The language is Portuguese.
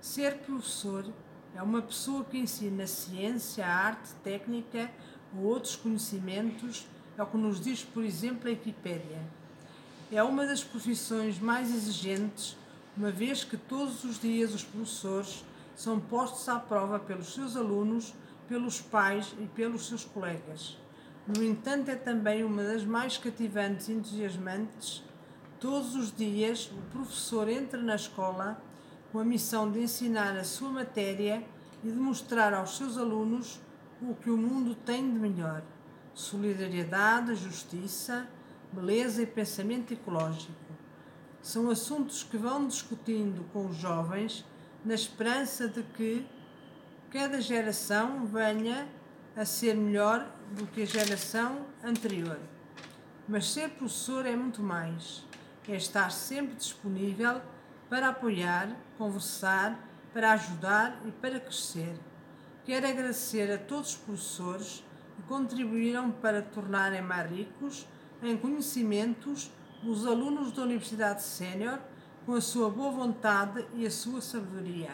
Ser professor é uma pessoa que ensina ciência, arte, técnica ou outros conhecimentos, é o que nos diz, por exemplo, a Wikipédia. É uma das profissões mais exigentes, uma vez que todos os dias os professores são postos à prova pelos seus alunos, pelos pais e pelos seus colegas. No entanto, é também uma das mais cativantes e entusiasmantes. Todos os dias, o professor entra na escola com a missão de ensinar a sua matéria e de mostrar aos seus alunos o que o mundo tem de melhor: solidariedade, justiça, beleza e pensamento ecológico. São assuntos que vão discutindo com os jovens na esperança de que cada geração venha a ser melhor do que a geração anterior. Mas ser professor é muito mais. É estar sempre disponível para apoiar, conversar, para ajudar e para crescer. Quero agradecer a todos os professores que contribuíram para tornarem mais ricos em conhecimentos os alunos da Universidade Sénior com a sua boa vontade e a sua sabedoria.